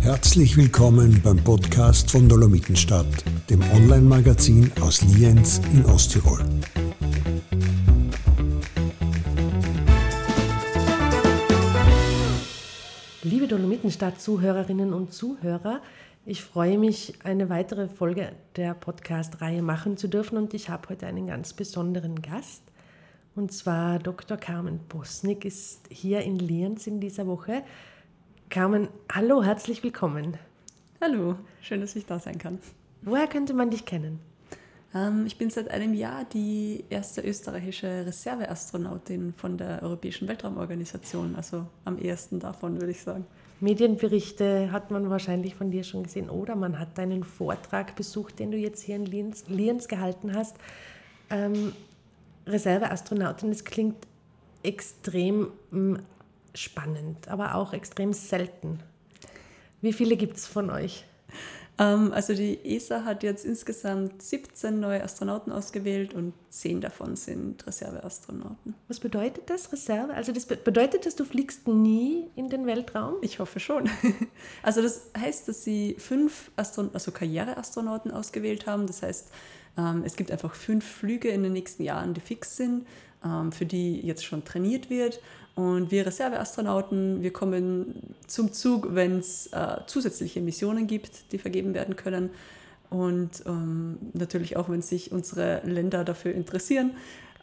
Herzlich willkommen beim Podcast von Dolomitenstadt, dem Online-Magazin aus Lienz in Osttirol. Liebe Dolomitenstadt-Zuhörerinnen und Zuhörer, ich freue mich, eine weitere Folge der Podcast-Reihe machen zu dürfen und ich habe heute einen ganz besonderen Gast. Und zwar Dr. Carmen Bosnik ist hier in Lienz in dieser Woche. Carmen, hallo, herzlich willkommen. Hallo, schön, dass ich da sein kann. Woher könnte man dich kennen? Ähm, ich bin seit einem Jahr die erste österreichische Reserveastronautin von der Europäischen Weltraumorganisation, also am ersten davon, würde ich sagen. Medienberichte hat man wahrscheinlich von dir schon gesehen oder man hat deinen Vortrag besucht, den du jetzt hier in Lienz, Lienz gehalten hast. Ähm, Reserveastronautin, das klingt extrem mm, spannend, aber auch extrem selten. Wie viele gibt es von euch? Ähm, also die ESA hat jetzt insgesamt 17 neue Astronauten ausgewählt und 10 davon sind Reserveastronauten. Was bedeutet das, Reserve? Also das bedeutet das, du fliegst nie in den Weltraum? Ich hoffe schon. Also das heißt, dass sie fünf Astron also Karriereastronauten ausgewählt haben. Das heißt, es gibt einfach fünf Flüge in den nächsten Jahren, die fix sind, ähm, für die jetzt schon trainiert wird. Und wir Reserveastronauten, wir kommen zum Zug, wenn es äh, zusätzliche Missionen gibt, die vergeben werden können. Und ähm, natürlich auch, wenn sich unsere Länder dafür interessieren.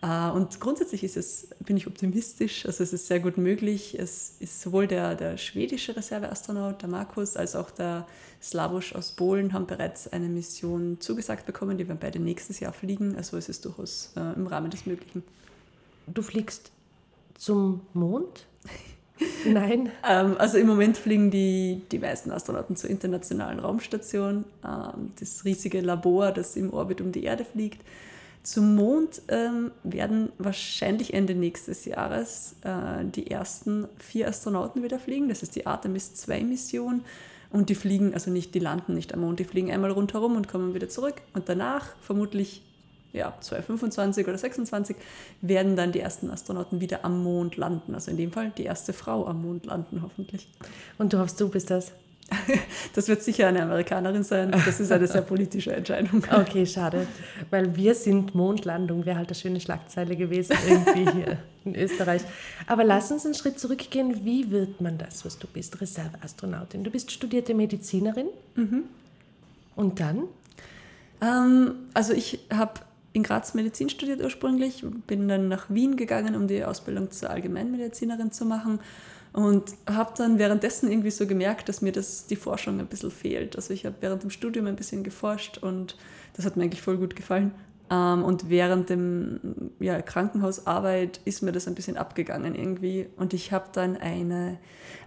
Äh, und grundsätzlich ist es, bin ich optimistisch, also es ist sehr gut möglich. Es ist sowohl der, der schwedische Reserveastronaut, der Markus, als auch der Slavusch aus Polen haben bereits eine Mission zugesagt bekommen, die werden beide nächstes Jahr fliegen. Also es ist durchaus äh, im Rahmen des Möglichen. Du fliegst zum Mond? Nein. ähm, also im Moment fliegen die, die meisten Astronauten zur internationalen Raumstation, ähm, das riesige Labor, das im Orbit um die Erde fliegt. Zum Mond ähm, werden wahrscheinlich Ende nächstes Jahres äh, die ersten vier Astronauten wieder fliegen. Das ist die Artemis 2 Mission. Und die fliegen, also nicht, die landen nicht am Mond, die fliegen einmal rundherum und kommen wieder zurück. Und danach, vermutlich ja, 2025 oder 26 werden dann die ersten Astronauten wieder am Mond landen. Also in dem Fall die erste Frau am Mond landen, hoffentlich. Und du hoffst, du bist das? Das wird sicher eine Amerikanerin sein. Das ist eine sehr politische Entscheidung. Okay, schade. Weil wir sind Mondlandung, wäre halt eine schöne Schlagzeile gewesen irgendwie hier in Österreich. Aber lass uns einen Schritt zurückgehen. Wie wird man das, was du bist? Reserveastronautin. Du bist studierte Medizinerin. Mhm. Und dann? Ähm, also ich habe in Graz Medizin studiert ursprünglich, bin dann nach Wien gegangen, um die Ausbildung zur Allgemeinmedizinerin zu machen und habe dann währenddessen irgendwie so gemerkt, dass mir das die Forschung ein bisschen fehlt. Also ich habe während dem Studium ein bisschen geforscht und das hat mir eigentlich voll gut gefallen. Ähm, und während dem ja, Krankenhausarbeit ist mir das ein bisschen abgegangen irgendwie. Und ich habe dann eine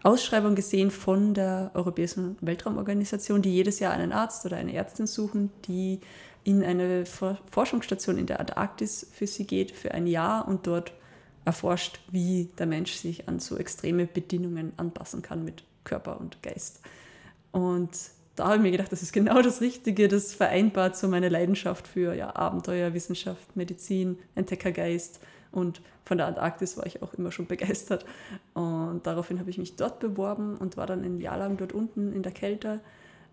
Ausschreibung gesehen von der Europäischen Weltraumorganisation, die jedes Jahr einen Arzt oder eine Ärztin suchen, die in eine Forschungsstation in der Antarktis für sie geht, für ein Jahr und dort erforscht, wie der Mensch sich an so extreme Bedingungen anpassen kann mit Körper und Geist. Und da habe ich mir gedacht, das ist genau das Richtige, das vereinbart so meine Leidenschaft für ja, Abenteuer, Wissenschaft, Medizin, Entdeckergeist. Und von der Antarktis war ich auch immer schon begeistert. Und daraufhin habe ich mich dort beworben und war dann ein Jahr lang dort unten in der Kälte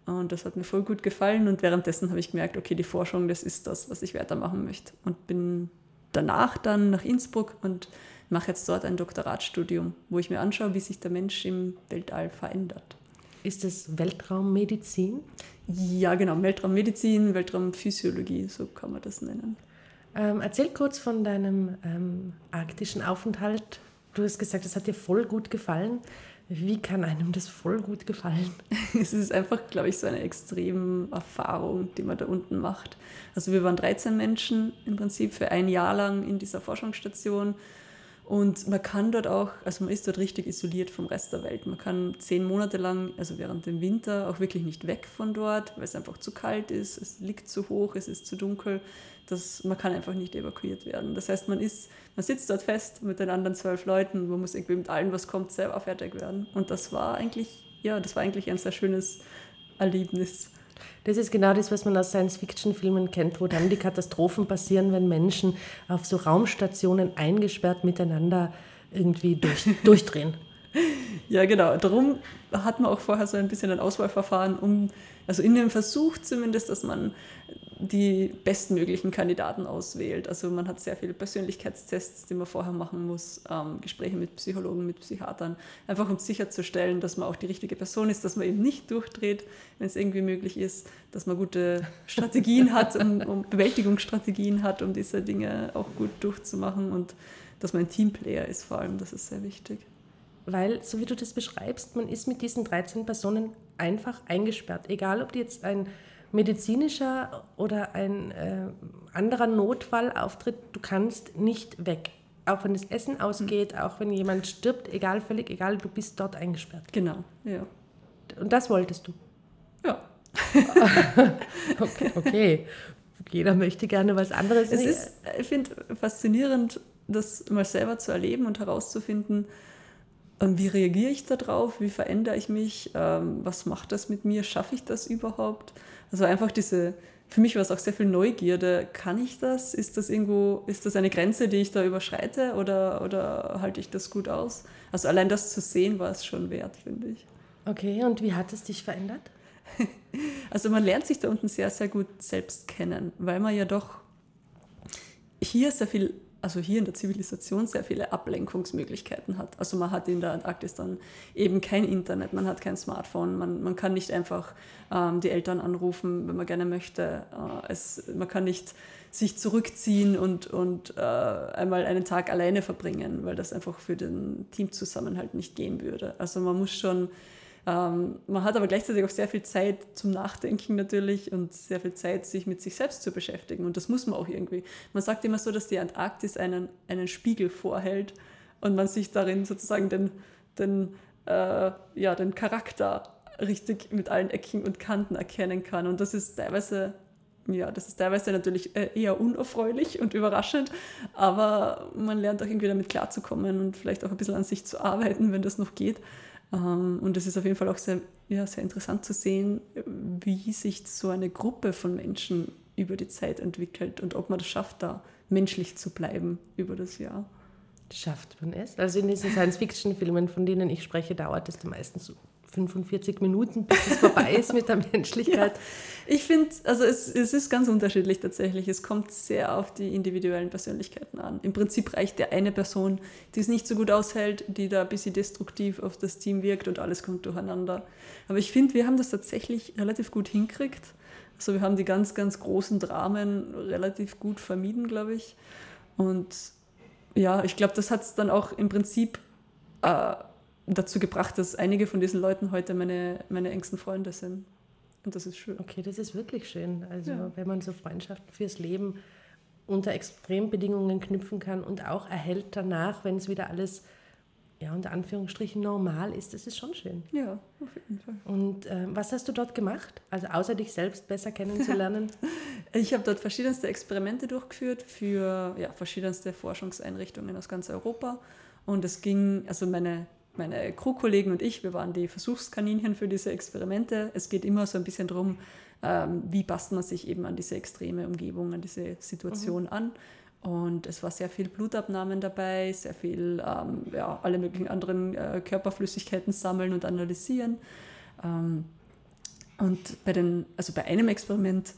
und das hat mir voll gut gefallen. Und währenddessen habe ich gemerkt, okay, die Forschung, das ist das, was ich weitermachen möchte. Und bin danach dann nach Innsbruck und mache jetzt dort ein Doktoratstudium, wo ich mir anschaue, wie sich der Mensch im Weltall verändert. Ist das Weltraummedizin? Ja, genau, Weltraummedizin, Weltraumphysiologie, so kann man das nennen. Ähm, erzähl kurz von deinem ähm, arktischen Aufenthalt. Du hast gesagt, es hat dir voll gut gefallen. Wie kann einem das voll gut gefallen? Es ist einfach, glaube ich, so eine extreme Erfahrung, die man da unten macht. Also wir waren 13 Menschen im Prinzip für ein Jahr lang in dieser Forschungsstation und man kann dort auch, also man ist dort richtig isoliert vom Rest der Welt. Man kann zehn Monate lang, also während dem Winter, auch wirklich nicht weg von dort, weil es einfach zu kalt ist, es liegt zu hoch, es ist zu dunkel. Das, man kann einfach nicht evakuiert werden. Das heißt, man, ist, man sitzt dort fest mit den anderen zwölf Leuten, man muss irgendwie mit allem, was kommt, selber fertig werden. Und das war eigentlich, ja, das war eigentlich ein sehr schönes Erlebnis. Das ist genau das, was man aus Science-Fiction-Filmen kennt, wo dann die Katastrophen passieren, wenn Menschen auf so Raumstationen eingesperrt miteinander irgendwie durch, durchdrehen. Ja, genau. Darum hat man auch vorher so ein bisschen ein Auswahlverfahren, um, also in dem Versuch zumindest, dass man die bestmöglichen Kandidaten auswählt. Also man hat sehr viele Persönlichkeitstests, die man vorher machen muss, ähm, Gespräche mit Psychologen, mit Psychiatern, einfach um sicherzustellen, dass man auch die richtige Person ist, dass man eben nicht durchdreht, wenn es irgendwie möglich ist, dass man gute Strategien hat, um, um Bewältigungsstrategien hat, um diese Dinge auch gut durchzumachen und dass man ein Teamplayer ist vor allem, das ist sehr wichtig. Weil, so wie du das beschreibst, man ist mit diesen 13 Personen einfach eingesperrt. Egal, ob die jetzt ein medizinischer oder ein äh, anderer Notfall auftritt, du kannst nicht weg. Auch wenn das Essen ausgeht, mhm. auch wenn jemand stirbt, egal, völlig egal, du bist dort eingesperrt. Genau, ja. Und das wolltest du? Ja. okay, okay. Jeder möchte gerne was anderes. Es ist, ich finde, faszinierend, das mal selber zu erleben und herauszufinden, wie reagiere ich darauf, wie verändere ich mich, ähm, was macht das mit mir, schaffe ich das überhaupt? Also einfach diese, für mich war es auch sehr viel Neugierde. Kann ich das? Ist das irgendwo, ist das eine Grenze, die ich da überschreite oder, oder halte ich das gut aus? Also allein das zu sehen war es schon wert, finde ich. Okay, und wie hat es dich verändert? Also man lernt sich da unten sehr, sehr gut selbst kennen, weil man ja doch hier sehr viel also hier in der Zivilisation sehr viele Ablenkungsmöglichkeiten hat. Also man hat in der Antarktis dann eben kein Internet, man hat kein Smartphone, man, man kann nicht einfach ähm, die Eltern anrufen, wenn man gerne möchte. Äh, es, man kann nicht sich zurückziehen und, und äh, einmal einen Tag alleine verbringen, weil das einfach für den Teamzusammenhalt nicht gehen würde. Also man muss schon ähm, man hat aber gleichzeitig auch sehr viel Zeit zum Nachdenken natürlich und sehr viel Zeit, sich mit sich selbst zu beschäftigen. Und das muss man auch irgendwie. Man sagt immer so, dass die Antarktis einen, einen Spiegel vorhält und man sich darin sozusagen den, den, äh, ja, den Charakter richtig mit allen Ecken und Kanten erkennen kann. Und das ist teilweise ja, das ist teilweise natürlich äh, eher unerfreulich und überraschend, aber man lernt auch irgendwie damit klarzukommen und vielleicht auch ein bisschen an sich zu arbeiten, wenn das noch geht. Ähm, und es ist auf jeden Fall auch sehr, ja, sehr interessant zu sehen, wie sich so eine Gruppe von Menschen über die Zeit entwickelt und ob man das schafft, da menschlich zu bleiben über das Jahr. Schafft man es? Also in diesen Science-Fiction-Filmen, von denen ich spreche, dauert es meistens so 45 Minuten, bis es vorbei ist mit der Menschlichkeit. Ja, ich finde, also es, es ist ganz unterschiedlich tatsächlich. Es kommt sehr auf die individuellen Persönlichkeiten an. Im Prinzip reicht der eine Person, die es nicht so gut aushält, die da ein bisschen destruktiv auf das Team wirkt und alles kommt durcheinander. Aber ich finde, wir haben das tatsächlich relativ gut hinkriegt. Also wir haben die ganz, ganz großen Dramen relativ gut vermieden, glaube ich. Und ja, ich glaube, das hat es dann auch im Prinzip äh, dazu gebracht, dass einige von diesen Leuten heute meine, meine engsten Freunde sind. Und das ist schön. Okay, das ist wirklich schön. Also ja. wenn man so Freundschaften fürs Leben unter Extrembedingungen knüpfen kann und auch erhält danach, wenn es wieder alles ja, unter Anführungsstrichen normal ist, das ist schon schön. Ja, auf jeden Fall. Und äh, was hast du dort gemacht? Also außer dich selbst besser kennenzulernen? ich habe dort verschiedenste Experimente durchgeführt für ja, verschiedenste Forschungseinrichtungen aus ganz Europa. Und es ging, also meine meine Crewkollegen und ich, wir waren die Versuchskaninchen für diese Experimente. Es geht immer so ein bisschen darum, ähm, wie passt man sich eben an diese extreme Umgebung, an diese Situation mhm. an. Und es war sehr viel Blutabnahmen dabei, sehr viel ähm, ja, alle möglichen anderen äh, Körperflüssigkeiten sammeln und analysieren. Ähm, und bei, den, also bei einem Experiment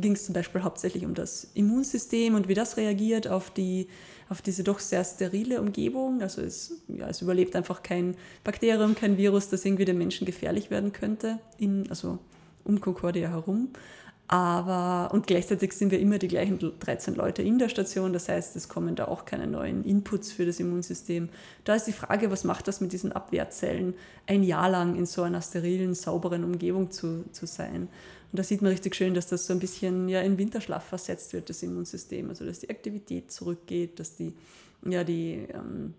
ging es zum Beispiel hauptsächlich um das Immunsystem und wie das reagiert auf die auf diese doch sehr sterile Umgebung. Also es, ja, es überlebt einfach kein Bakterium, kein Virus, das irgendwie den Menschen gefährlich werden könnte, in, also um Concordia herum. Aber, und gleichzeitig sind wir immer die gleichen 13 Leute in der Station, das heißt, es kommen da auch keine neuen Inputs für das Immunsystem. Da ist die Frage, was macht das mit diesen Abwehrzellen, ein Jahr lang in so einer sterilen, sauberen Umgebung zu, zu sein? Und da sieht man richtig schön, dass das so ein bisschen ja, in Winterschlaf versetzt wird, das Immunsystem. Also dass die Aktivität zurückgeht, dass die, ja, die, ähm,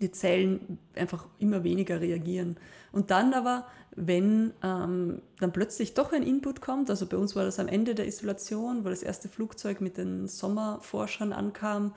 die Zellen einfach immer weniger reagieren. Und dann aber, wenn ähm, dann plötzlich doch ein Input kommt, also bei uns war das am Ende der Isolation, wo das erste Flugzeug mit den Sommerforschern ankam,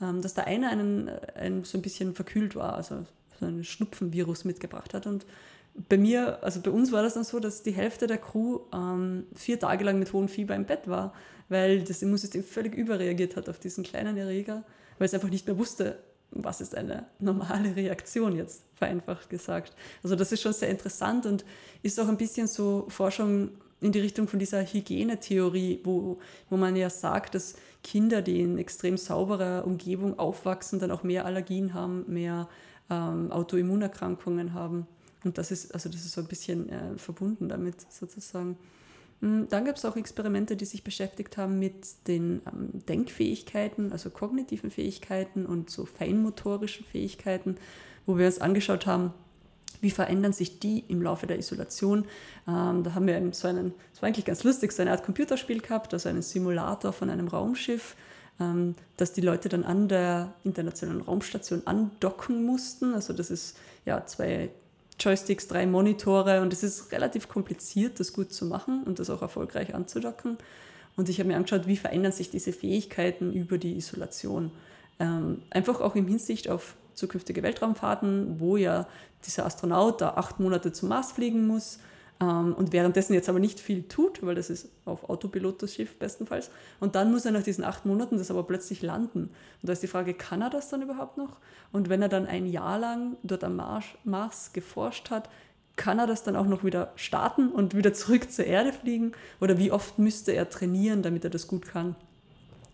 ähm, dass da einer einen, einen so ein bisschen verkühlt war, also so ein Schnupfenvirus mitgebracht hat. Und bei mir, also bei uns war das dann so, dass die Hälfte der Crew ähm, vier Tage lang mit hohem Fieber im Bett war, weil das Immunsystem völlig überreagiert hat auf diesen kleinen Erreger, weil es einfach nicht mehr wusste, was ist eine normale Reaktion jetzt, vereinfacht gesagt. Also das ist schon sehr interessant und ist auch ein bisschen so Forschung in die Richtung von dieser Hygienetheorie, wo, wo man ja sagt, dass Kinder, die in extrem sauberer Umgebung aufwachsen, dann auch mehr Allergien haben, mehr ähm, Autoimmunerkrankungen haben. Und das ist, also das ist so ein bisschen äh, verbunden damit sozusagen. Hm, dann gab es auch Experimente, die sich beschäftigt haben mit den ähm, Denkfähigkeiten, also kognitiven Fähigkeiten und so feinmotorischen Fähigkeiten, wo wir uns angeschaut haben, wie verändern sich die im Laufe der Isolation. Ähm, da haben wir so einen, das war eigentlich ganz lustig, so eine Art Computerspiel gehabt, also einen Simulator von einem Raumschiff, ähm, dass die Leute dann an der internationalen Raumstation andocken mussten. Also das ist ja zwei Joysticks, drei Monitore und es ist relativ kompliziert, das gut zu machen und das auch erfolgreich anzudocken. Und ich habe mir angeschaut, wie verändern sich diese Fähigkeiten über die Isolation. Ähm, einfach auch im Hinsicht auf zukünftige Weltraumfahrten, wo ja dieser Astronaut da acht Monate zum Mars fliegen muss und währenddessen jetzt aber nicht viel tut, weil das ist auf Autopilot das Schiff bestenfalls. Und dann muss er nach diesen acht Monaten das aber plötzlich landen. Und da ist die Frage, kann er das dann überhaupt noch? Und wenn er dann ein Jahr lang dort am Mars, Mars geforscht hat, kann er das dann auch noch wieder starten und wieder zurück zur Erde fliegen? Oder wie oft müsste er trainieren, damit er das gut kann,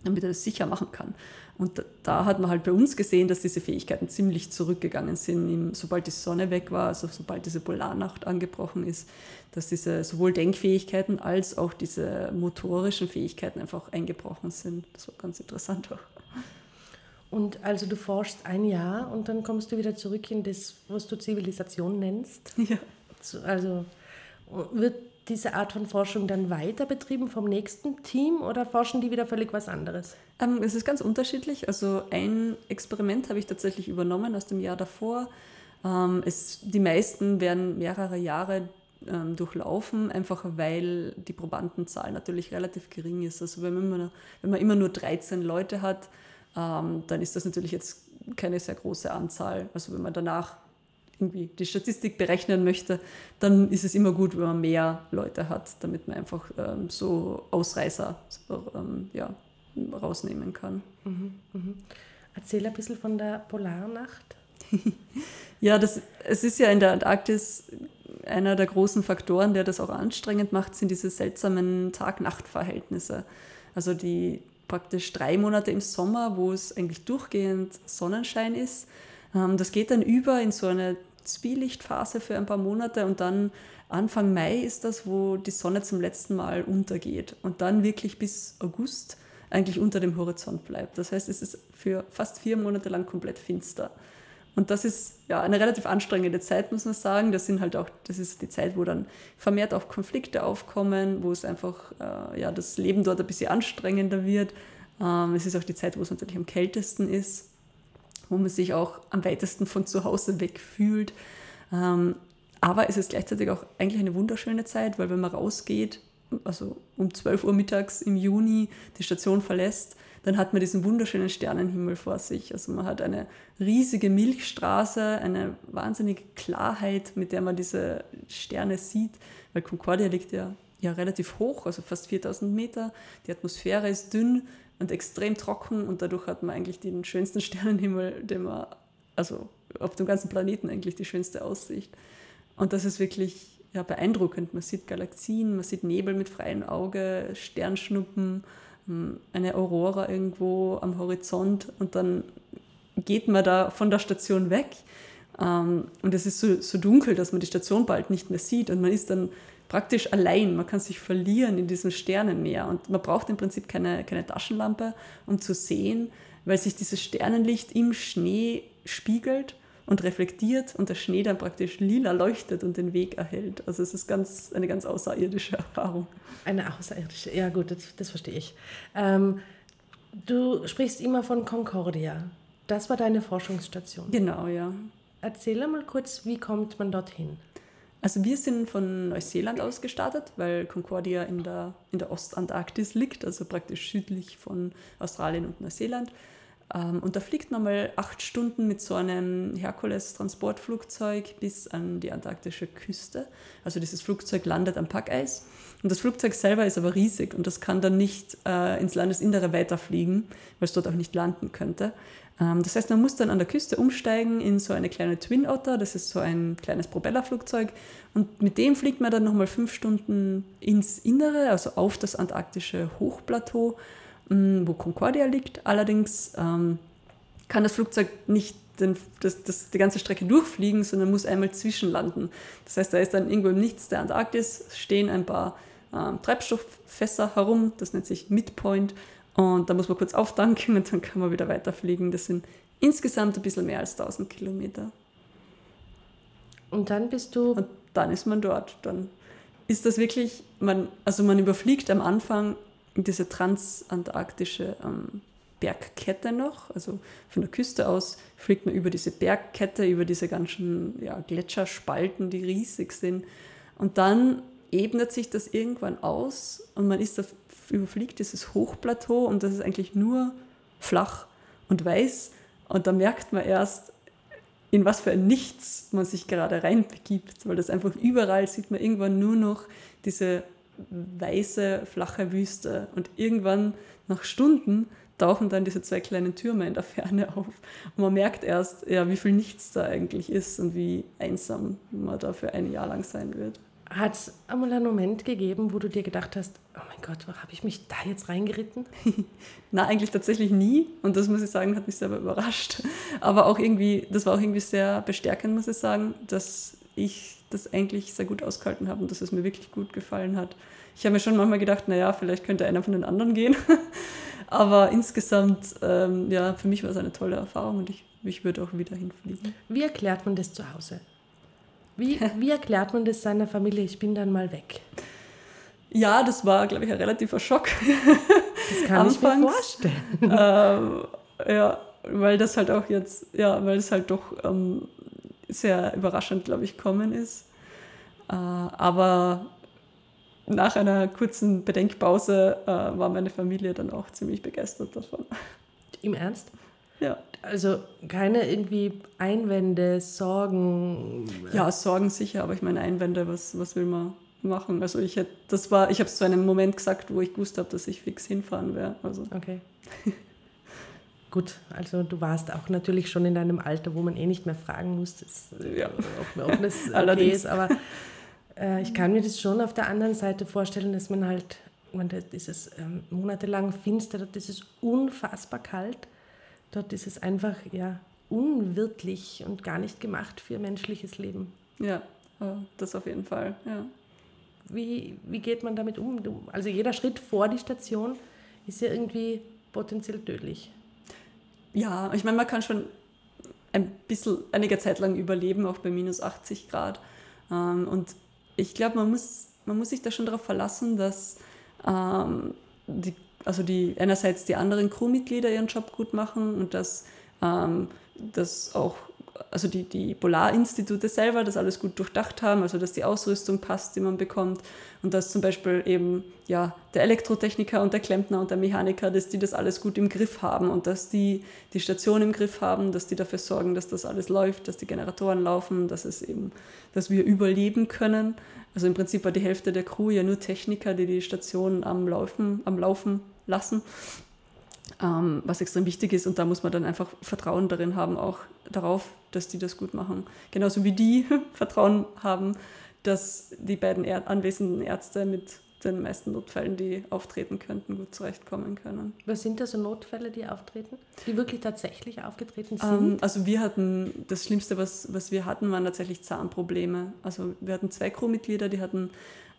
damit er das sicher machen kann? Und da hat man halt bei uns gesehen, dass diese Fähigkeiten ziemlich zurückgegangen sind, sobald die Sonne weg war, also sobald diese Polarnacht angebrochen ist, dass diese sowohl Denkfähigkeiten als auch diese motorischen Fähigkeiten einfach eingebrochen sind. Das war ganz interessant auch. Und also du forschst ein Jahr und dann kommst du wieder zurück in das, was du Zivilisation nennst. Ja. Also wird diese Art von Forschung dann weiter betrieben vom nächsten Team oder forschen die wieder völlig was anderes? Ähm, es ist ganz unterschiedlich. Also ein Experiment habe ich tatsächlich übernommen aus dem Jahr davor. Ähm, es, die meisten werden mehrere Jahre ähm, durchlaufen, einfach weil die Probandenzahl natürlich relativ gering ist. Also wenn man, wenn man immer nur 13 Leute hat, ähm, dann ist das natürlich jetzt keine sehr große Anzahl. Also wenn man danach irgendwie die Statistik berechnen möchte, dann ist es immer gut, wenn man mehr Leute hat, damit man einfach ähm, so Ausreißer so, ähm, ja, rausnehmen kann. Mhm, mh. Erzähl ein bisschen von der Polarnacht. ja, das, es ist ja in der Antarktis einer der großen Faktoren, der das auch anstrengend macht, sind diese seltsamen Tag-Nacht-Verhältnisse. Also die praktisch drei Monate im Sommer, wo es eigentlich durchgehend Sonnenschein ist. Ähm, das geht dann über in so eine Zwielichtphase für ein paar Monate und dann Anfang Mai ist das, wo die Sonne zum letzten Mal untergeht und dann wirklich bis August eigentlich unter dem Horizont bleibt. Das heißt, es ist für fast vier Monate lang komplett finster. Und das ist ja eine relativ anstrengende Zeit, muss man sagen. Das sind halt auch, das ist die Zeit, wo dann vermehrt auch Konflikte aufkommen, wo es einfach äh, ja das Leben dort ein bisschen anstrengender wird. Ähm, es ist auch die Zeit, wo es natürlich am kältesten ist wo man sich auch am weitesten von zu Hause weg fühlt. Ähm, aber es ist gleichzeitig auch eigentlich eine wunderschöne Zeit, weil wenn man rausgeht, also um 12 Uhr mittags im Juni die Station verlässt, dann hat man diesen wunderschönen Sternenhimmel vor sich. Also man hat eine riesige Milchstraße, eine wahnsinnige Klarheit, mit der man diese Sterne sieht, weil Concordia liegt ja, ja relativ hoch, also fast 4000 Meter. Die Atmosphäre ist dünn, und extrem trocken und dadurch hat man eigentlich den schönsten Sternenhimmel, den man, also auf dem ganzen Planeten eigentlich die schönste Aussicht. Und das ist wirklich ja, beeindruckend. Man sieht Galaxien, man sieht Nebel mit freiem Auge, Sternschnuppen, hm, eine Aurora irgendwo am Horizont und dann geht man da von der Station weg. Ähm, und es ist so, so dunkel, dass man die Station bald nicht mehr sieht und man ist dann praktisch allein. Man kann sich verlieren in diesem Sternenmeer und man braucht im Prinzip keine, keine Taschenlampe, um zu sehen, weil sich dieses Sternenlicht im Schnee spiegelt und reflektiert und der Schnee dann praktisch lila leuchtet und den Weg erhält. Also es ist ganz, eine ganz außerirdische Erfahrung. Eine außerirdische, ja gut, das, das verstehe ich. Ähm, du sprichst immer von Concordia. Das war deine Forschungsstation. Genau, ja. Erzähl mal kurz, wie kommt man dorthin? Also wir sind von Neuseeland aus gestartet, weil Concordia in der, in der Ostantarktis liegt, also praktisch südlich von Australien und Neuseeland. Ähm, und da fliegt man mal acht Stunden mit so einem Herkules-Transportflugzeug bis an die antarktische Küste. Also dieses Flugzeug landet am Packeis. Und das Flugzeug selber ist aber riesig und das kann dann nicht äh, ins Landesinnere weiterfliegen, weil es dort auch nicht landen könnte. Ähm, das heißt, man muss dann an der Küste umsteigen in so eine kleine Twin Otter, das ist so ein kleines Propellerflugzeug. Und mit dem fliegt man dann nochmal fünf Stunden ins Innere, also auf das antarktische Hochplateau wo Concordia liegt. Allerdings ähm, kann das Flugzeug nicht den, das, das, die ganze Strecke durchfliegen, sondern muss einmal zwischenlanden. Das heißt, da ist dann irgendwo im Nichts der Antarktis, stehen ein paar ähm, Treibstofffässer herum, das nennt sich Midpoint. Und da muss man kurz auftanken und dann kann man wieder weiterfliegen. Das sind insgesamt ein bisschen mehr als 1000 Kilometer. Und dann bist du. Und dann ist man dort. Dann ist das wirklich, man, also man überfliegt am Anfang diese transantarktische ähm, Bergkette noch. Also von der Küste aus fliegt man über diese Bergkette, über diese ganzen ja, Gletscherspalten, die riesig sind. Und dann ebnet sich das irgendwann aus und man ist auf, überfliegt dieses Hochplateau und das ist eigentlich nur flach und weiß. Und da merkt man erst, in was für ein Nichts man sich gerade reinbegibt, weil das einfach überall sieht man irgendwann nur noch diese weiße, flache Wüste. Und irgendwann nach Stunden tauchen dann diese zwei kleinen Türme in der Ferne auf. Und man merkt erst, ja, wie viel nichts da eigentlich ist und wie einsam man da für ein Jahr lang sein wird. Hat es einmal einen Moment gegeben, wo du dir gedacht hast, oh mein Gott, habe ich mich da jetzt reingeritten? Na, eigentlich tatsächlich nie. Und das muss ich sagen, hat mich selber überrascht. Aber auch irgendwie, das war auch irgendwie sehr bestärkend, muss ich sagen, dass ich das eigentlich sehr gut ausgehalten habe und dass es mir wirklich gut gefallen hat. Ich habe mir schon manchmal gedacht, naja, vielleicht könnte einer von den anderen gehen. Aber insgesamt, ähm, ja, für mich war es eine tolle Erfahrung und ich, ich würde auch wieder hinfliegen. Wie erklärt man das zu Hause? Wie, wie erklärt man das seiner Familie, ich bin dann mal weg? Ja, das war, glaube ich, ein relativer Schock. Das kann ich mir vorstellen. Ähm, ja, weil das halt auch jetzt, ja, weil es halt doch ähm, sehr überraschend, glaube ich, kommen ist. Äh, aber nach einer kurzen Bedenkpause äh, war meine Familie dann auch ziemlich begeistert davon. Im Ernst? Ja. Also keine irgendwie Einwände, Sorgen? Ja, Sorgen sicher, aber ich meine Einwände, was, was will man machen? Also ich hätte, das war, ich habe es zu einem Moment gesagt, wo ich gewusst habe, dass ich fix hinfahren werde. Also. Okay. Gut, also du warst auch natürlich schon in deinem Alter, wo man eh nicht mehr fragen muss, das, ja. ob, ob das okay ist, aber äh, ich kann mir das schon auf der anderen Seite vorstellen, dass man halt, man, dort ist ähm, monatelang finster, dort ist unfassbar kalt, dort ist es einfach ja, unwirtlich und gar nicht gemacht für menschliches Leben. Ja, das auf jeden Fall, ja. Wie, wie geht man damit um? Also jeder Schritt vor die Station ist ja irgendwie potenziell tödlich ja, ich meine, man kann schon ein bisschen, einige Zeit lang überleben, auch bei minus 80 Grad. Ähm, und ich glaube, man muss, man muss sich da schon darauf verlassen, dass ähm, die, also die, einerseits die anderen Crewmitglieder ihren Job gut machen und dass, ähm, dass auch also die, die Polarinstitute selber das alles gut durchdacht haben, also dass die Ausrüstung passt, die man bekommt und dass zum Beispiel eben ja, der Elektrotechniker und der Klempner und der Mechaniker, dass die das alles gut im Griff haben und dass die die Station im Griff haben, dass die dafür sorgen, dass das alles läuft, dass die Generatoren laufen, dass es eben, dass wir überleben können. Also im Prinzip war die Hälfte der Crew ja nur Techniker, die die Station am Laufen, am Laufen lassen ähm, was extrem wichtig ist. Und da muss man dann einfach Vertrauen darin haben, auch darauf, dass die das gut machen. Genauso wie die Vertrauen haben, dass die beiden Erd anwesenden Ärzte mit den meisten Notfällen, die auftreten könnten, gut zurechtkommen können. Was sind da so Notfälle, die auftreten? Die wirklich tatsächlich aufgetreten sind? Ähm, also wir hatten, das Schlimmste, was, was wir hatten, waren tatsächlich Zahnprobleme. Also wir hatten zwei Crewmitglieder, die hatten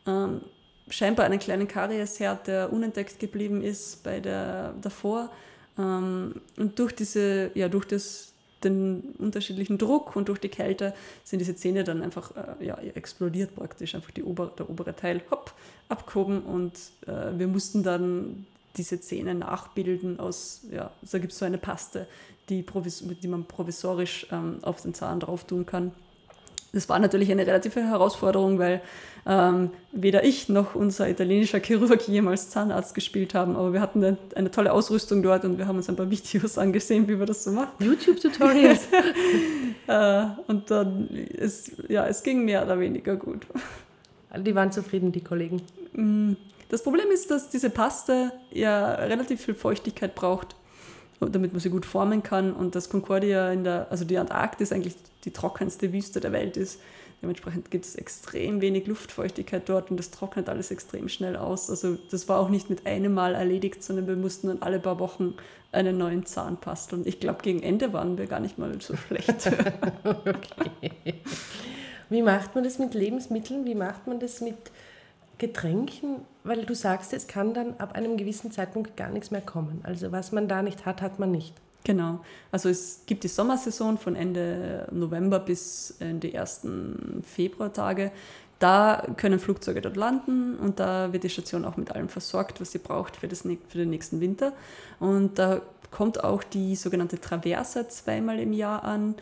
ähm, scheinbar einen kleinen Kariesherd, der unentdeckt geblieben ist bei der davor. Ähm, und durch diese, ja, durch das, den unterschiedlichen Druck und durch die Kälte sind diese Zähne dann einfach äh, ja, explodiert praktisch, einfach die ober, der obere Teil hopp, abgehoben und äh, wir mussten dann diese Zähne nachbilden aus, ja, da gibt es so eine Paste, die, die man provisorisch ähm, auf den Zahn drauf tun kann. das war natürlich eine relative Herausforderung, weil ähm, weder ich noch unser italienischer Chirurg jemals Zahnarzt gespielt haben, aber wir hatten eine, eine, tolle Ausrüstung dort und wir haben uns ein paar Videos angesehen, wie wir das so machen. YouTube-Tutorials. äh, und dann ist, ja, es ging mehr oder weniger gut. Die waren zufrieden, die Kollegen. Mm, das Problem ist, dass diese Paste ja relativ viel Feuchtigkeit braucht, damit man sie gut formen kann und das Concordia in der, also die Antarktis eigentlich die trockenste Wüste der Welt ist. Dementsprechend gibt es extrem wenig Luftfeuchtigkeit dort und das trocknet alles extrem schnell aus. Also das war auch nicht mit einem Mal erledigt, sondern wir mussten dann alle paar Wochen einen neuen Zahn basteln. Ich glaube, gegen Ende waren wir gar nicht mal so schlecht. okay. Wie macht man das mit Lebensmitteln? Wie macht man das mit Getränken? Weil du sagst, es kann dann ab einem gewissen Zeitpunkt gar nichts mehr kommen. Also was man da nicht hat, hat man nicht. Genau. Also es gibt die Sommersaison von Ende November bis in die ersten Februartage. Da können Flugzeuge dort landen und da wird die Station auch mit allem versorgt, was sie braucht für, das, für den nächsten Winter. Und da kommt auch die sogenannte Traverse zweimal im Jahr an.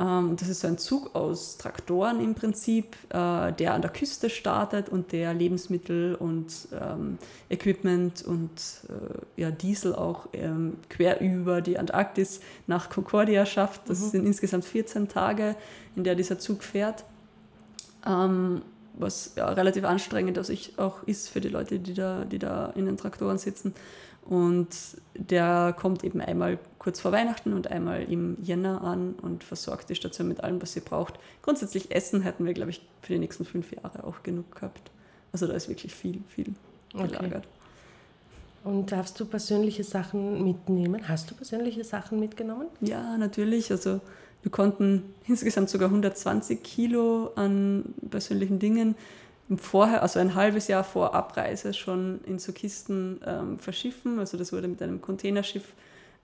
Ähm, das ist so ein Zug aus Traktoren im Prinzip, äh, der an der Küste startet und der Lebensmittel und ähm, Equipment und äh, ja, Diesel auch ähm, quer über die Antarktis nach Concordia schafft. Das mhm. sind insgesamt 14 Tage, in der dieser Zug fährt. was ja, relativ anstrengend ich, auch ist für die Leute, die da, die da in den Traktoren sitzen. Und der kommt eben einmal kurz vor Weihnachten und einmal im Jänner an und versorgt die Station mit allem, was sie braucht. Grundsätzlich Essen hätten wir, glaube ich, für die nächsten fünf Jahre auch genug gehabt. Also da ist wirklich viel, viel gelagert. Okay. Und darfst du persönliche Sachen mitnehmen? Hast du persönliche Sachen mitgenommen? Ja, natürlich. Also wir konnten insgesamt sogar 120 Kilo an persönlichen Dingen vorher, also ein halbes Jahr vor Abreise schon in so Kisten ähm, verschiffen. Also das wurde mit einem Containerschiff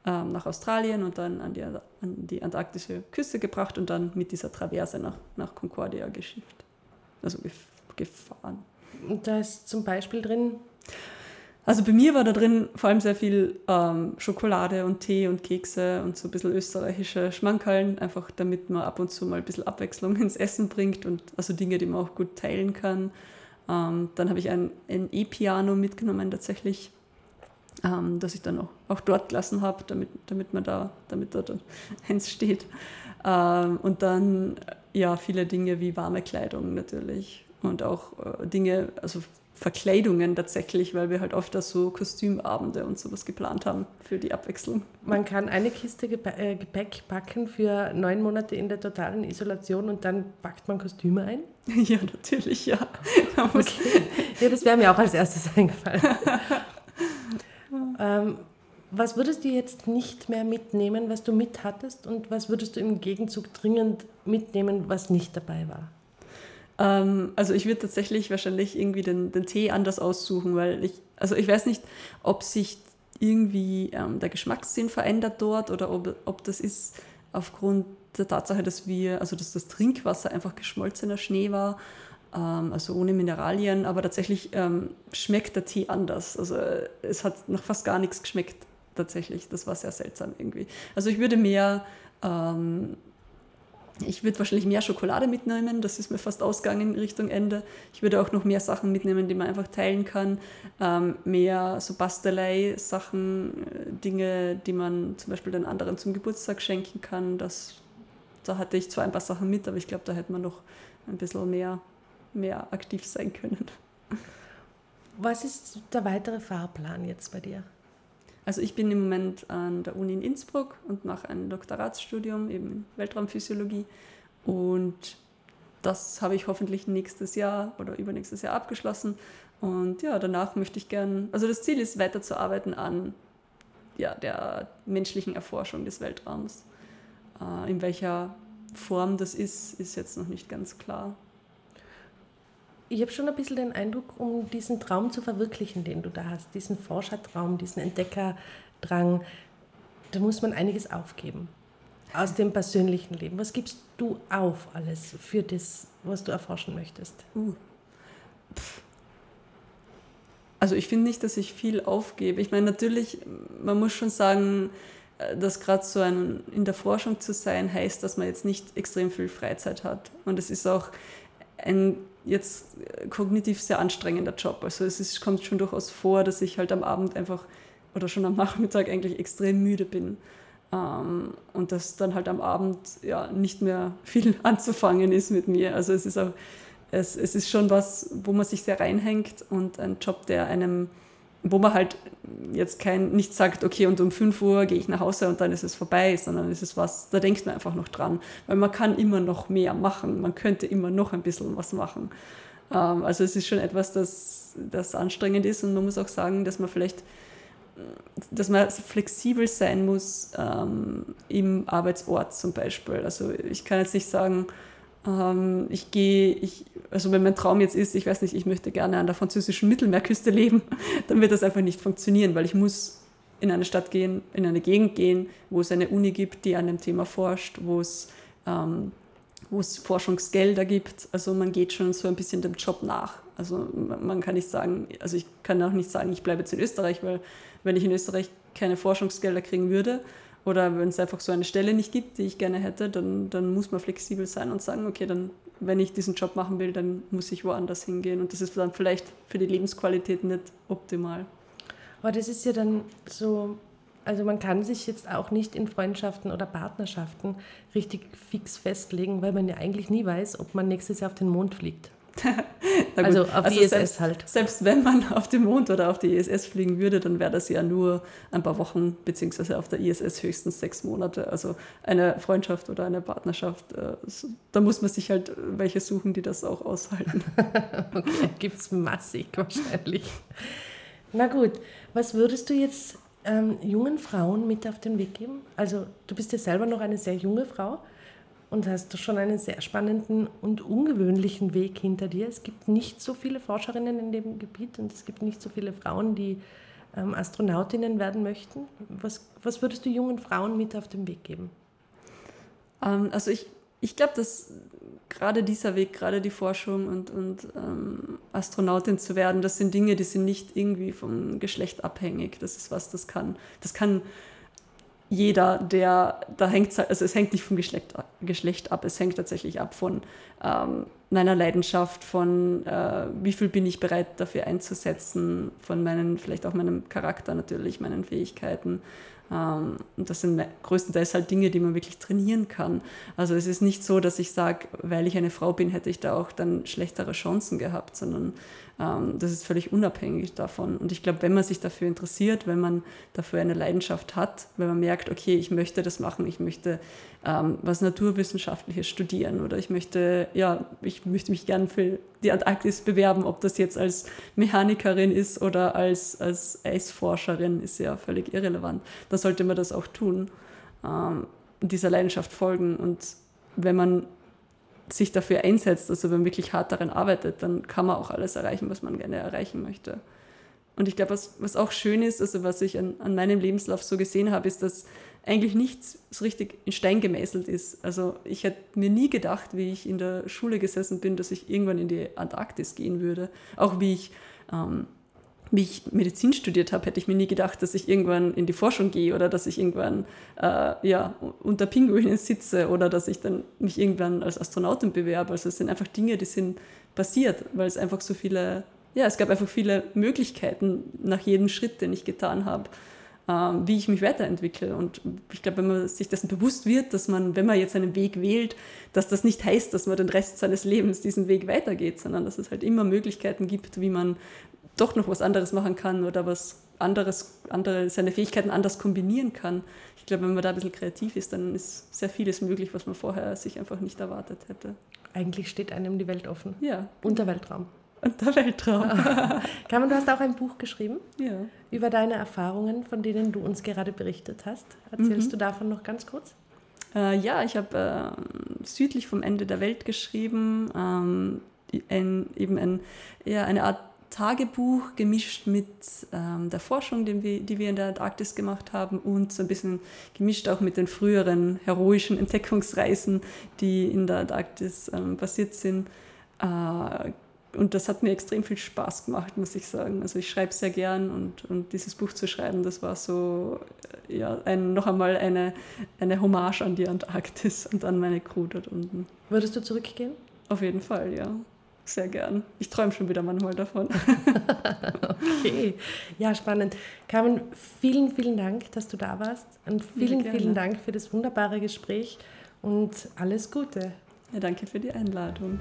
ähm, nach Australien und dann an die, an die antarktische Küste gebracht und dann mit dieser Traverse nach, nach Concordia geschifft. Also gefahren. Und da ist zum Beispiel drin also bei mir war da drin vor allem sehr viel ähm, Schokolade und Tee und Kekse und so ein bisschen österreichische Schmankerln, einfach damit man ab und zu mal ein bisschen Abwechslung ins Essen bringt und also Dinge, die man auch gut teilen kann. Ähm, dann habe ich ein, ein E-Piano mitgenommen tatsächlich, ähm, das ich dann auch, auch dort gelassen habe, damit, damit man da, damit dort eins steht. Ähm, und dann ja viele Dinge wie warme Kleidung natürlich und auch äh, Dinge, also Verkleidungen tatsächlich, weil wir halt oft so Kostümabende und sowas geplant haben für die Abwechslung. Man kann eine Kiste äh, Gepäck packen für neun Monate in der totalen Isolation und dann packt man Kostüme ein? Ja, natürlich, ja. Okay. Ja, das wäre mir auch als erstes eingefallen. ähm, was würdest du jetzt nicht mehr mitnehmen, was du mit hattest und was würdest du im Gegenzug dringend mitnehmen, was nicht dabei war? Ähm, also ich würde tatsächlich wahrscheinlich irgendwie den, den Tee anders aussuchen, weil ich, also ich weiß nicht, ob sich irgendwie ähm, der Geschmackssinn verändert dort oder ob, ob das ist aufgrund der Tatsache, dass wir, also dass das Trinkwasser einfach geschmolzener Schnee war, ähm, also ohne Mineralien, aber tatsächlich ähm, schmeckt der Tee anders. Also es hat noch fast gar nichts geschmeckt tatsächlich. Das war sehr seltsam irgendwie. Also ich würde mehr ähm, ich würde wahrscheinlich mehr Schokolade mitnehmen, das ist mir fast ausgegangen Richtung Ende. Ich würde auch noch mehr Sachen mitnehmen, die man einfach teilen kann. Ähm, mehr so Bastelei-Sachen, äh, Dinge, die man zum Beispiel den anderen zum Geburtstag schenken kann. Das, da hatte ich zwar ein paar Sachen mit, aber ich glaube, da hätte man noch ein bisschen mehr, mehr aktiv sein können. Was ist der weitere Fahrplan jetzt bei dir? Also ich bin im Moment an der Uni in Innsbruck und mache ein Doktoratsstudium eben in Weltraumphysiologie und das habe ich hoffentlich nächstes Jahr oder übernächstes Jahr abgeschlossen. Und ja, danach möchte ich gern, also das Ziel ist weiterzuarbeiten an ja, der menschlichen Erforschung des Weltraums. Äh, in welcher Form das ist, ist jetzt noch nicht ganz klar ich habe schon ein bisschen den Eindruck, um diesen Traum zu verwirklichen, den du da hast, diesen Forschertraum, diesen Entdeckerdrang, da muss man einiges aufgeben aus dem persönlichen Leben. Was gibst du auf alles für das, was du erforschen möchtest? Uh. Also ich finde nicht, dass ich viel aufgebe. Ich meine, natürlich, man muss schon sagen, äh, dass gerade so ein in der Forschung zu sein heißt, dass man jetzt nicht extrem viel Freizeit hat. Und es ist auch ein jetzt kognitiv sehr anstrengender Job. Also es ist, kommt schon durchaus vor, dass ich halt am Abend einfach oder schon am Nachmittag eigentlich extrem müde bin. Ähm, und dass dann halt am Abend ja nicht mehr viel anzufangen ist mit mir. Also es ist auch, es, es ist schon was, wo man sich sehr reinhängt und ein Job, der einem wo man halt jetzt kein, nicht sagt, okay, und um 5 Uhr gehe ich nach Hause und dann ist es vorbei, sondern es ist was, da denkt man einfach noch dran, weil man kann immer noch mehr machen, man könnte immer noch ein bisschen was machen. Ähm, also es ist schon etwas, das, das anstrengend ist und man muss auch sagen, dass man vielleicht, dass man flexibel sein muss ähm, im Arbeitsort zum Beispiel. Also ich kann jetzt nicht sagen, ähm, ich gehe, ich, also wenn mein Traum jetzt ist, ich weiß nicht, ich möchte gerne an der französischen Mittelmeerküste leben, dann wird das einfach nicht funktionieren, weil ich muss in eine Stadt gehen, in eine Gegend gehen, wo es eine Uni gibt, die an dem Thema forscht, wo es, ähm, wo es Forschungsgelder gibt. Also man geht schon so ein bisschen dem Job nach. Also man kann nicht sagen, also ich kann auch nicht sagen, ich bleibe jetzt in Österreich, weil wenn ich in Österreich keine Forschungsgelder kriegen würde, oder wenn es einfach so eine Stelle nicht gibt, die ich gerne hätte, dann, dann muss man flexibel sein und sagen, okay, dann, wenn ich diesen Job machen will, dann muss ich woanders hingehen. Und das ist dann vielleicht für die Lebensqualität nicht optimal. Aber das ist ja dann so, also man kann sich jetzt auch nicht in Freundschaften oder Partnerschaften richtig fix festlegen, weil man ja eigentlich nie weiß, ob man nächstes Jahr auf den Mond fliegt. Also auf also die ISS selbst, halt. Selbst wenn man auf den Mond oder auf die ISS fliegen würde, dann wäre das ja nur ein paar Wochen, beziehungsweise auf der ISS höchstens sechs Monate. Also eine Freundschaft oder eine Partnerschaft, äh, da muss man sich halt welche suchen, die das auch aushalten. okay, gibt es massig wahrscheinlich. Na gut, was würdest du jetzt ähm, jungen Frauen mit auf den Weg geben? Also du bist ja selber noch eine sehr junge Frau und hast schon einen sehr spannenden und ungewöhnlichen Weg hinter dir. Es gibt nicht so viele Forscherinnen in dem Gebiet und es gibt nicht so viele Frauen, die ähm, Astronautinnen werden möchten. Was, was würdest du jungen Frauen mit auf den Weg geben? Ähm, also ich, ich glaube, dass gerade dieser Weg, gerade die Forschung und, und ähm, Astronautin zu werden, das sind Dinge, die sind nicht irgendwie vom Geschlecht abhängig. Das ist was, das kann, das kann jeder, der, da hängt also es hängt nicht vom Geschlecht, Geschlecht ab, es hängt tatsächlich ab von ähm, meiner Leidenschaft, von äh, wie viel bin ich bereit dafür einzusetzen, von meinen, vielleicht auch meinem Charakter natürlich, meinen Fähigkeiten. Ähm, und das sind größtenteils halt Dinge, die man wirklich trainieren kann. Also es ist nicht so, dass ich sage, weil ich eine Frau bin, hätte ich da auch dann schlechtere Chancen gehabt, sondern ähm, das ist völlig unabhängig davon. Und ich glaube, wenn man sich dafür interessiert, wenn man dafür eine Leidenschaft hat, wenn man merkt, okay, ich möchte das machen, ich möchte ähm, was Naturwissenschaftliches studieren oder ich möchte, ja, ich möchte mich gern für die Antarktis bewerben, ob das jetzt als Mechanikerin ist oder als, als Eisforscherin, ist ja völlig irrelevant. Da sollte man das auch tun ähm, dieser Leidenschaft folgen. Und wenn man sich dafür einsetzt, also wenn man wirklich hart daran arbeitet, dann kann man auch alles erreichen, was man gerne erreichen möchte. Und ich glaube, was, was auch schön ist, also was ich an, an meinem Lebenslauf so gesehen habe, ist, dass eigentlich nichts so richtig in Stein gemeißelt ist. Also ich hätte mir nie gedacht, wie ich in der Schule gesessen bin, dass ich irgendwann in die Antarktis gehen würde. Auch wie ich ähm, wie ich Medizin studiert habe, hätte ich mir nie gedacht, dass ich irgendwann in die Forschung gehe oder dass ich irgendwann äh, ja, unter Pinguinen sitze oder dass ich dann mich irgendwann als Astronautin bewerbe. Also es sind einfach Dinge, die sind passiert, weil es einfach so viele, ja, es gab einfach viele Möglichkeiten nach jedem Schritt, den ich getan habe, wie ich mich weiterentwickle. Und ich glaube, wenn man sich dessen bewusst wird, dass man, wenn man jetzt einen Weg wählt, dass das nicht heißt, dass man den Rest seines Lebens diesen Weg weitergeht, sondern dass es halt immer Möglichkeiten gibt, wie man doch noch was anderes machen kann oder was anderes, andere, seine Fähigkeiten anders kombinieren kann. Ich glaube, wenn man da ein bisschen kreativ ist, dann ist sehr vieles möglich, was man vorher sich einfach nicht erwartet hätte. Eigentlich steht einem die Welt offen. Ja. Und der Weltraum. Und der Weltraum. Carmen, du hast auch ein Buch geschrieben ja. über deine Erfahrungen, von denen du uns gerade berichtet hast. Erzählst mhm. du davon noch ganz kurz? Äh, ja, ich habe äh, südlich vom Ende der Welt geschrieben, ähm, ein, eben ein, ja, eine Art Tagebuch gemischt mit ähm, der Forschung, die wir, die wir in der Antarktis gemacht haben und so ein bisschen gemischt auch mit den früheren heroischen Entdeckungsreisen, die in der Antarktis ähm, passiert sind. Äh, und das hat mir extrem viel Spaß gemacht, muss ich sagen. Also ich schreibe sehr gern und, und dieses Buch zu schreiben, das war so äh, ja, ein, noch einmal eine, eine Hommage an die Antarktis und an meine Crew dort unten. Würdest du zurückgehen? Auf jeden Fall, ja. Sehr gern. Ich träume schon wieder manchmal davon. okay, ja, spannend. Carmen, vielen, vielen Dank, dass du da warst. Und vielen, vielen Dank für das wunderbare Gespräch und alles Gute. Ja, danke für die Einladung.